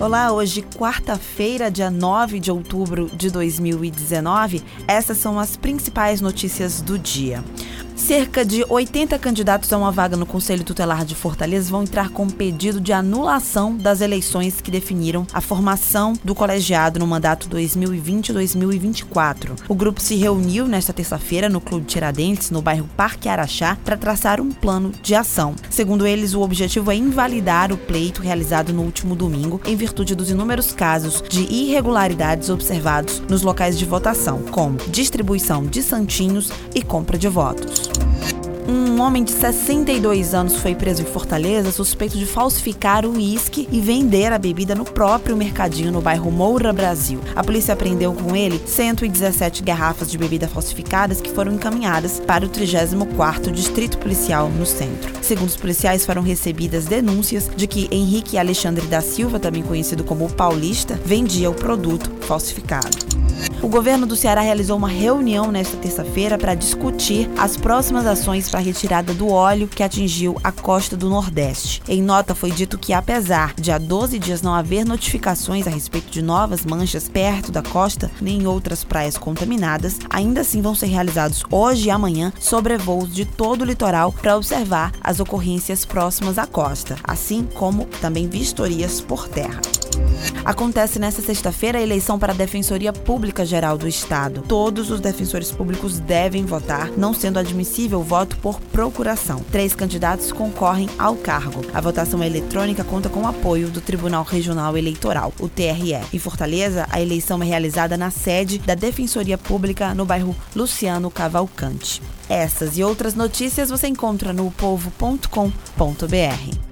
Olá, hoje, quarta-feira, dia 9 de outubro de 2019. Essas são as principais notícias do dia. Cerca de 80 candidatos a uma vaga no Conselho Tutelar de Fortaleza vão entrar com pedido de anulação das eleições que definiram a formação do colegiado no mandato 2020-2024. O grupo se reuniu nesta terça-feira no Clube Tiradentes, no bairro Parque Araxá, para traçar um plano de ação. Segundo eles, o objetivo é invalidar o pleito realizado no último domingo em virtude dos inúmeros casos de irregularidades observados nos locais de votação, como distribuição de santinhos e compra de votos. Um homem de 62 anos foi preso em Fortaleza suspeito de falsificar o uísque e vender a bebida no próprio mercadinho no bairro Moura, Brasil. A polícia apreendeu com ele 117 garrafas de bebida falsificadas que foram encaminhadas para o 34º Distrito Policial no centro. Segundo os policiais, foram recebidas denúncias de que Henrique Alexandre da Silva, também conhecido como Paulista, vendia o produto falsificado. O governo do Ceará realizou uma reunião nesta terça-feira para discutir as próximas ações para a retirada do óleo que atingiu a costa do Nordeste. Em nota foi dito que, apesar de há 12 dias não haver notificações a respeito de novas manchas perto da costa nem em outras praias contaminadas, ainda assim vão ser realizados hoje e amanhã sobrevoos de todo o litoral para observar as ocorrências próximas à costa, assim como também vistorias por terra. Acontece nesta sexta-feira a eleição para a Defensoria Pública Geral do Estado. Todos os defensores públicos devem votar, não sendo admissível o voto por procuração. Três candidatos concorrem ao cargo. A votação eletrônica conta com o apoio do Tribunal Regional Eleitoral, o TRE. Em Fortaleza, a eleição é realizada na sede da Defensoria Pública no bairro Luciano Cavalcante. Essas e outras notícias você encontra no povo.com.br.